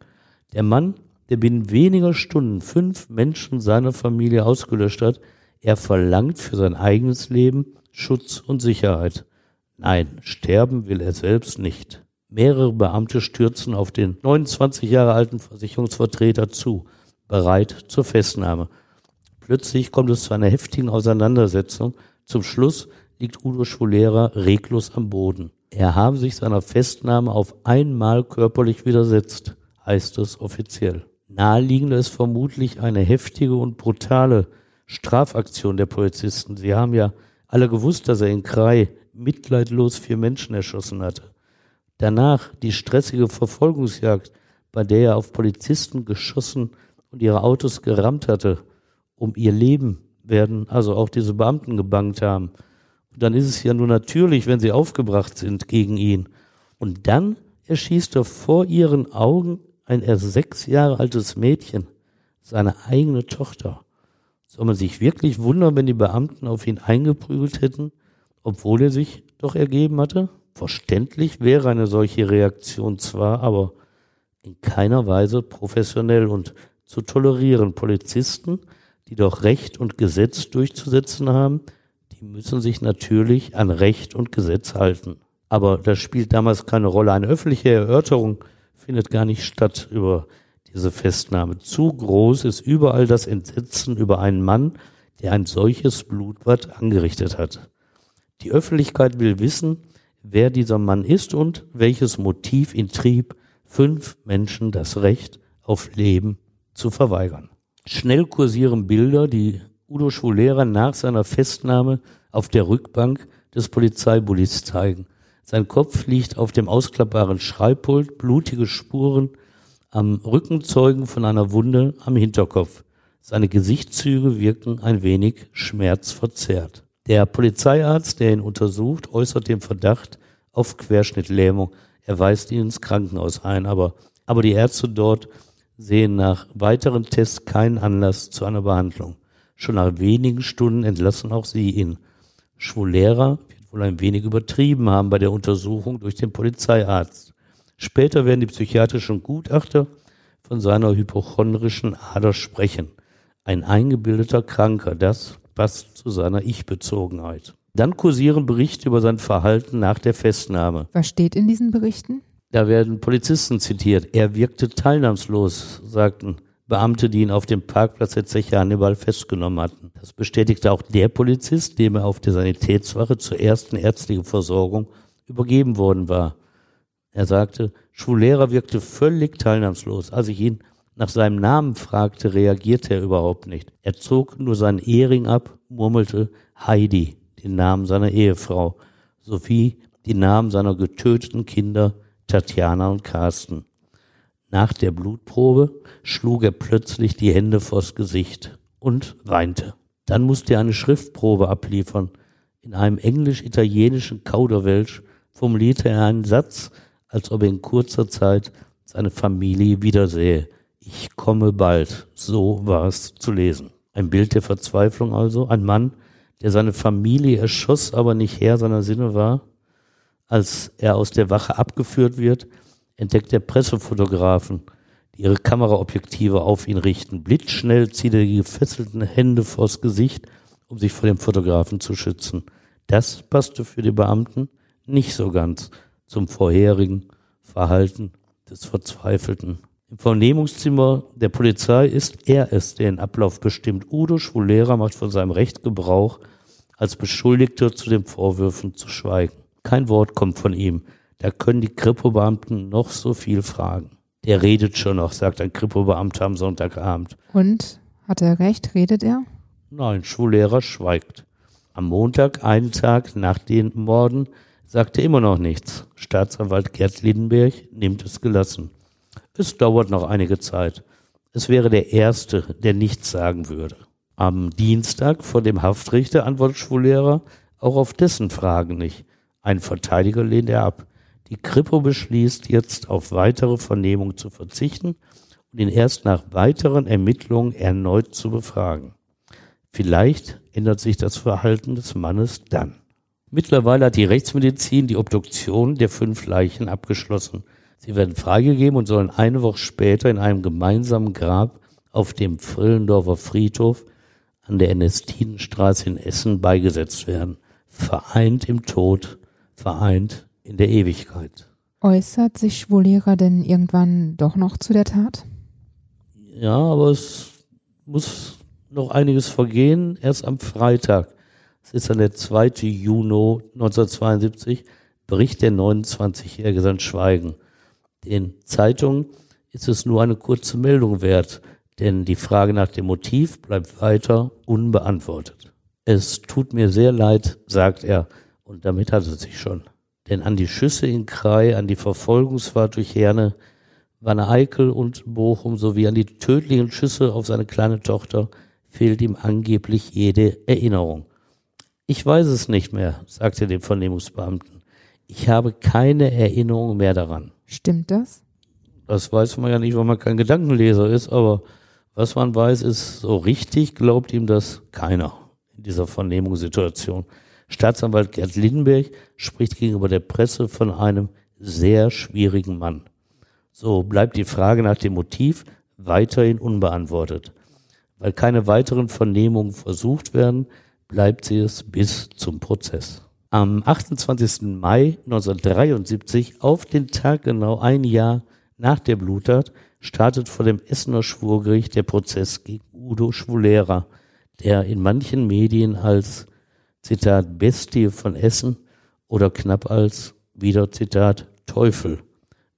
Der Mann, der binnen weniger Stunden fünf Menschen seiner Familie ausgelöscht hat, er verlangt für sein eigenes Leben Schutz und Sicherheit. Nein, sterben will er selbst nicht. Mehrere Beamte stürzen auf den 29 Jahre alten Versicherungsvertreter zu, bereit zur Festnahme. Plötzlich kommt es zu einer heftigen Auseinandersetzung. Zum Schluss liegt Udo Schulera reglos am Boden. Er habe sich seiner Festnahme auf einmal körperlich widersetzt, heißt es offiziell. Naheliegender ist vermutlich eine heftige und brutale Strafaktion der Polizisten. Sie haben ja alle gewusst, dass er in Krai mitleidlos vier Menschen erschossen hatte. Danach die stressige Verfolgungsjagd bei der er auf Polizisten geschossen und ihre Autos gerammt hatte, um ihr Leben werden also auch diese Beamten gebangt haben. Dann ist es ja nur natürlich, wenn sie aufgebracht sind gegen ihn. Und dann erschießt er vor ihren Augen ein erst sechs Jahre altes Mädchen, seine eigene Tochter. Soll man sich wirklich wundern, wenn die Beamten auf ihn eingeprügelt hätten, obwohl er sich doch ergeben hatte? Verständlich wäre eine solche Reaktion zwar, aber in keiner Weise professionell und zu tolerieren. Polizisten, die doch Recht und Gesetz durchzusetzen haben, die müssen sich natürlich an Recht und Gesetz halten. Aber das spielt damals keine Rolle. Eine öffentliche Erörterung findet gar nicht statt über diese Festnahme. Zu groß ist überall das Entsetzen über einen Mann, der ein solches Blutbad angerichtet hat. Die Öffentlichkeit will wissen, wer dieser Mann ist und welches Motiv ihn trieb, fünf Menschen das Recht auf Leben zu verweigern. Schnell kursieren Bilder, die Udo Schwulera nach seiner Festnahme auf der Rückbank des Polizeibullis zeigen. Sein Kopf liegt auf dem ausklappbaren Schreibpult, blutige Spuren am Rücken zeugen von einer Wunde am Hinterkopf. Seine Gesichtszüge wirken ein wenig schmerzverzerrt. Der Polizeiarzt, der ihn untersucht, äußert den Verdacht auf Querschnittlähmung. Er weist ihn ins Krankenhaus ein, aber, aber die Ärzte dort sehen nach weiteren Tests keinen Anlass zu einer Behandlung. Schon nach wenigen Stunden entlassen auch sie ihn. Schwulera wird wohl ein wenig übertrieben haben bei der Untersuchung durch den Polizeiarzt. Später werden die psychiatrischen Gutachter von seiner hypochondrischen Ader sprechen. Ein eingebildeter Kranker, das passt zu seiner Ich-Bezogenheit. Dann kursieren Berichte über sein Verhalten nach der Festnahme. Was steht in diesen Berichten? Da werden Polizisten zitiert. Er wirkte teilnahmslos, sagten Beamte, die ihn auf dem Parkplatz der Zeche Hannibal festgenommen hatten. Das bestätigte auch der Polizist, dem er auf der Sanitätswache zur ersten ärztlichen Versorgung übergeben worden war. Er sagte, Schwulera wirkte völlig teilnahmslos. Als ich ihn nach seinem Namen fragte, reagierte er überhaupt nicht. Er zog nur seinen Ehering ab, murmelte Heidi, den Namen seiner Ehefrau, sowie die Namen seiner getöteten Kinder Tatjana und Carsten. Nach der Blutprobe schlug er plötzlich die Hände vors Gesicht und weinte. Dann musste er eine Schriftprobe abliefern. In einem englisch-italienischen Kauderwelsch formulierte er einen Satz, als ob er in kurzer Zeit seine Familie wiedersähe. Ich komme bald. So war es zu lesen. Ein Bild der Verzweiflung also. Ein Mann, der seine Familie erschoss, aber nicht Herr seiner Sinne war. Als er aus der Wache abgeführt wird, entdeckt er Pressefotografen, die ihre Kameraobjektive auf ihn richten. Blitzschnell zieht er die gefesselten Hände vors Gesicht, um sich vor dem Fotografen zu schützen. Das passte für die Beamten nicht so ganz zum vorherigen Verhalten des Verzweifelten. Im Vernehmungszimmer der Polizei ist er es, der den Ablauf bestimmt. Udo Schwulera macht von seinem Recht Gebrauch, als Beschuldigter zu den Vorwürfen zu schweigen. Kein Wort kommt von ihm. Da können die Kripo-Beamten noch so viel fragen. Der redet schon noch, sagt ein Kripo-Beamter am Sonntagabend. Und? Hat er recht? Redet er? Nein, Schullehrer schweigt. Am Montag, einen Tag nach den Morden, sagte immer noch nichts. Staatsanwalt Gerd Lindenberg nimmt es gelassen. Es dauert noch einige Zeit. Es wäre der Erste, der nichts sagen würde. Am Dienstag vor dem Haftrichter antwortet Schwulehrer auch auf dessen Fragen nicht. Ein Verteidiger lehnt er ab. Die Kripo beschließt jetzt auf weitere Vernehmung zu verzichten und ihn erst nach weiteren Ermittlungen erneut zu befragen. Vielleicht ändert sich das Verhalten des Mannes dann. Mittlerweile hat die Rechtsmedizin die Obduktion der fünf Leichen abgeschlossen. Sie werden freigegeben und sollen eine Woche später in einem gemeinsamen Grab auf dem Frillendorfer Friedhof an der Ernestinenstraße in Essen beigesetzt werden. Vereint im Tod, vereint in der Ewigkeit. Äußert sich Schwulera denn irgendwann doch noch zu der Tat? Ja, aber es muss noch einiges vergehen. Erst am Freitag es ist dann der 2. Juni 1972, bricht der 29-Jährige sein Schweigen. Den Zeitungen ist es nur eine kurze Meldung wert, denn die Frage nach dem Motiv bleibt weiter unbeantwortet. Es tut mir sehr leid, sagt er, und damit hat es sich schon. Denn an die Schüsse in Krai, an die Verfolgungsfahrt durch Herne Wanne-Eickel und Bochum sowie an die tödlichen Schüsse auf seine kleine Tochter fehlt ihm angeblich jede Erinnerung. Ich weiß es nicht mehr, sagte dem Vernehmungsbeamten. Ich habe keine Erinnerung mehr daran. Stimmt das? Das weiß man ja nicht, weil man kein Gedankenleser ist, aber was man weiß, ist, so richtig glaubt ihm das keiner in dieser Vernehmungssituation. Staatsanwalt Gerd Lindenberg spricht gegenüber der Presse von einem sehr schwierigen Mann. So bleibt die Frage nach dem Motiv weiterhin unbeantwortet. Weil keine weiteren Vernehmungen versucht werden, bleibt sie es bis zum Prozess. Am 28. Mai 1973, auf den Tag genau ein Jahr nach der Bluttat, startet vor dem Essener Schwurgericht der Prozess gegen Udo Schwulera, der in manchen Medien als Zitat Bestie von Essen oder knapp als wieder Zitat Teufel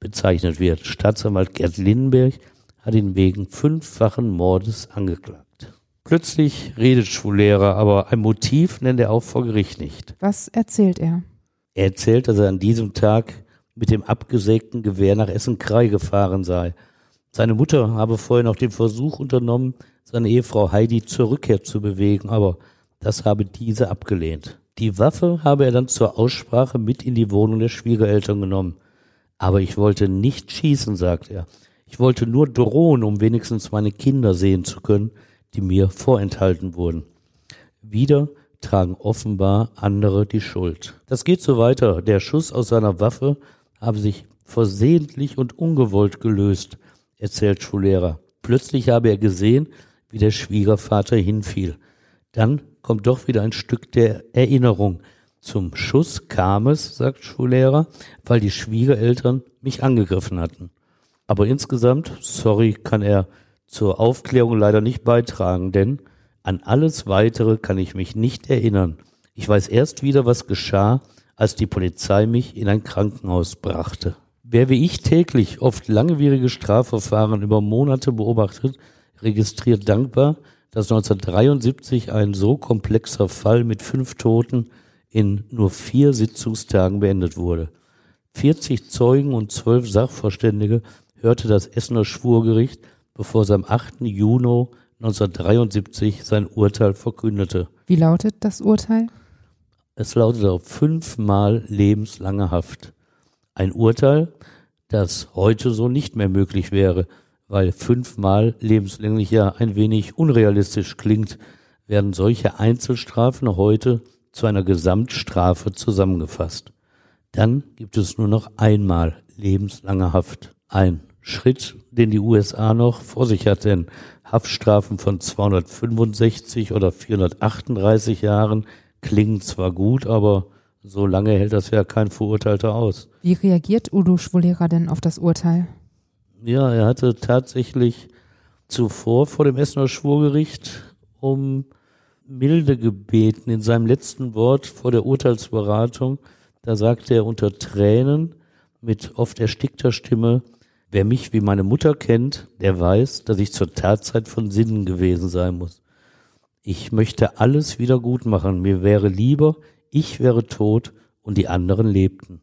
bezeichnet wird. Staatsanwalt Gerd Lindenberg hat ihn wegen fünffachen Mordes angeklagt. Plötzlich redet Schwulera, aber ein Motiv nennt er auch vor Gericht nicht. Was erzählt er? Er erzählt, dass er an diesem Tag mit dem abgesägten Gewehr nach Essen-Krei gefahren sei. Seine Mutter habe vorher noch den Versuch unternommen, seine Ehefrau Heidi zur Rückkehr zu bewegen, aber das habe diese abgelehnt. Die Waffe habe er dann zur Aussprache mit in die Wohnung der Schwiegereltern genommen. Aber ich wollte nicht schießen, sagt er. Ich wollte nur drohen, um wenigstens meine Kinder sehen zu können, die mir vorenthalten wurden. Wieder tragen offenbar andere die Schuld. Das geht so weiter. Der Schuss aus seiner Waffe habe sich versehentlich und ungewollt gelöst, erzählt Schullehrer. Plötzlich habe er gesehen, wie der Schwiegervater hinfiel. Dann kommt doch wieder ein Stück der Erinnerung. Zum Schuss kam es, sagt Schullehrer, weil die Schwiegereltern mich angegriffen hatten. Aber insgesamt, sorry, kann er zur Aufklärung leider nicht beitragen, denn an alles weitere kann ich mich nicht erinnern. Ich weiß erst wieder, was geschah, als die Polizei mich in ein Krankenhaus brachte. Wer wie ich täglich oft langwierige Strafverfahren über Monate beobachtet, registriert dankbar, dass 1973 ein so komplexer Fall mit fünf Toten in nur vier Sitzungstagen beendet wurde. 40 Zeugen und zwölf Sachverständige hörte das Essener Schwurgericht, bevor es am 8. Juni 1973 sein Urteil verkündete. Wie lautet das Urteil? Es lautet auf fünfmal lebenslange Haft. Ein Urteil, das heute so nicht mehr möglich wäre, weil fünfmal lebenslänglich ja ein wenig unrealistisch klingt, werden solche Einzelstrafen heute zu einer Gesamtstrafe zusammengefasst. Dann gibt es nur noch einmal lebenslange Haft. Ein Schritt, den die USA noch vor sich hat, denn Haftstrafen von 265 oder 438 Jahren klingen zwar gut, aber so lange hält das ja kein Verurteilter aus. Wie reagiert Udo Schwulera denn auf das Urteil? Ja, er hatte tatsächlich zuvor vor dem Essener Schwurgericht um Milde gebeten. In seinem letzten Wort vor der Urteilsberatung, da sagte er unter Tränen mit oft erstickter Stimme, wer mich wie meine Mutter kennt, der weiß, dass ich zur Tatzeit von Sinnen gewesen sein muss. Ich möchte alles wieder gut machen. Mir wäre lieber, ich wäre tot und die anderen lebten.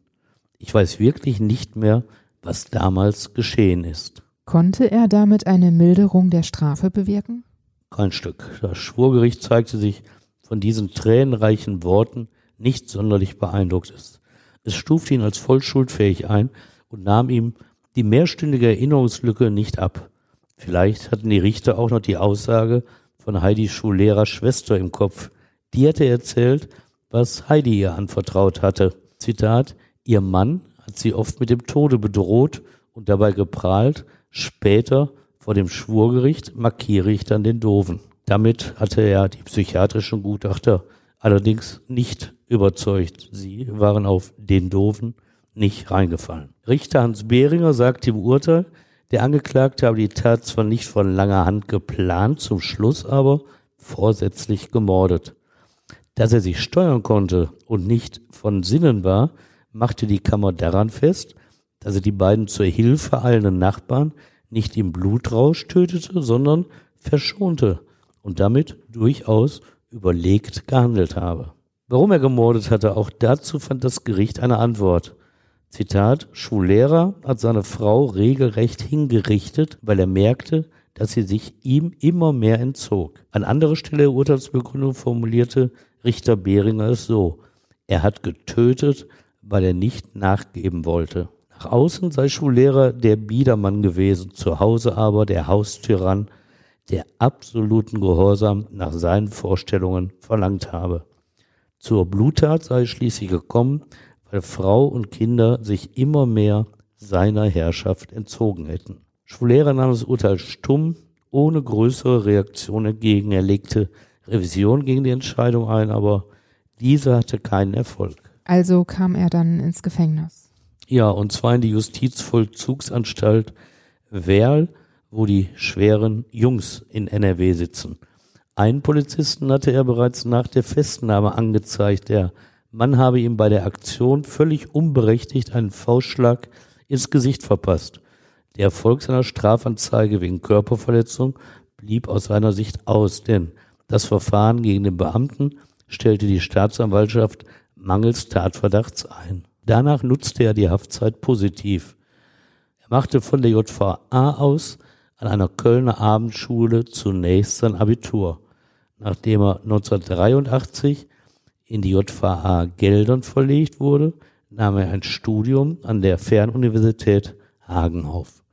Ich weiß wirklich nicht mehr, was damals geschehen ist. Konnte er damit eine Milderung der Strafe bewirken? Kein Stück. Das Schwurgericht zeigte sich von diesen tränenreichen Worten nicht sonderlich beeindruckt. Es stufte ihn als voll schuldfähig ein und nahm ihm die mehrstündige Erinnerungslücke nicht ab. Vielleicht hatten die Richter auch noch die Aussage von Heidi Schulehrers Schwester im Kopf. Die hatte erzählt, was Heidi ihr anvertraut hatte. Zitat, ihr Mann hat sie oft mit dem Tode bedroht und dabei geprahlt, später vor dem Schwurgericht markiere ich dann den Doofen. Damit hatte er die psychiatrischen Gutachter allerdings nicht überzeugt. Sie waren auf den Doofen nicht reingefallen. Richter Hans Behringer sagt im Urteil, der Angeklagte habe die Tat zwar nicht von langer Hand geplant, zum Schluss aber vorsätzlich gemordet. Dass er sich steuern konnte und nicht von Sinnen war, machte die Kammer daran fest, dass er die beiden zur Hilfe eilenden Nachbarn nicht im Blutrausch tötete, sondern verschonte und damit durchaus überlegt gehandelt habe. Warum er gemordet hatte, auch dazu fand das Gericht eine Antwort. Zitat, Schullehrer hat seine Frau regelrecht hingerichtet, weil er merkte, dass sie sich ihm immer mehr entzog. An anderer Stelle der Urteilsbegründung formulierte Richter Behringer es so, er hat getötet, weil er nicht nachgeben wollte. Nach außen sei Schullehrer der Biedermann gewesen, zu Hause aber der Haustyrann, der absoluten Gehorsam nach seinen Vorstellungen verlangt habe. Zur Bluttat sei schließlich gekommen, weil Frau und Kinder sich immer mehr seiner Herrschaft entzogen hätten. Schwulera nahm das Urteil stumm, ohne größere Reaktion entgegen. Er legte Revision gegen die Entscheidung ein, aber diese hatte keinen Erfolg. Also kam er dann ins Gefängnis. Ja, und zwar in die Justizvollzugsanstalt Werl, wo die schweren Jungs in NRW sitzen. Einen Polizisten hatte er bereits nach der Festnahme angezeigt. Der Mann habe ihm bei der Aktion völlig unberechtigt einen Faustschlag ins Gesicht verpasst. Der Erfolg seiner Strafanzeige wegen Körperverletzung blieb aus seiner Sicht aus, denn das Verfahren gegen den Beamten stellte die Staatsanwaltschaft mangels Tatverdachts ein. Danach nutzte er die Haftzeit positiv. Er machte von der JVA aus an einer Kölner Abendschule zunächst sein Abitur. Nachdem er 1983 in die JVA Geldern verlegt wurde, nahm er ein Studium an der Fernuniversität Hagen auf.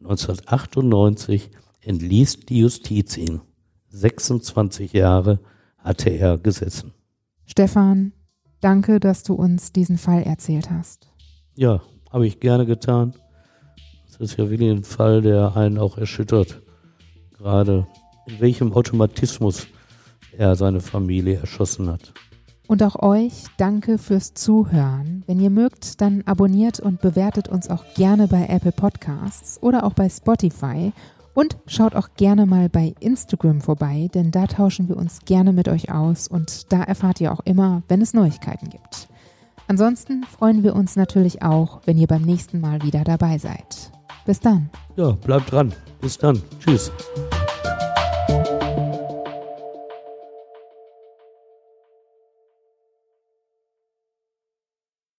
1998 entließ die Justiz ihn. 26 Jahre hatte er gesessen. Stefan, danke, dass du uns diesen Fall erzählt hast. Ja, habe ich gerne getan. Das ist ja wirklich ein Fall, der einen auch erschüttert. Gerade in welchem Automatismus er seine Familie erschossen hat. Und auch euch danke fürs Zuhören. Wenn ihr mögt, dann abonniert und bewertet uns auch gerne bei Apple Podcasts oder auch bei Spotify. Und schaut auch gerne mal bei Instagram vorbei, denn da tauschen wir uns gerne mit euch aus und da erfahrt ihr auch immer, wenn es Neuigkeiten gibt. Ansonsten freuen wir uns natürlich auch, wenn ihr beim nächsten Mal wieder dabei seid. Bis dann. Ja, bleibt dran. Bis dann. Tschüss.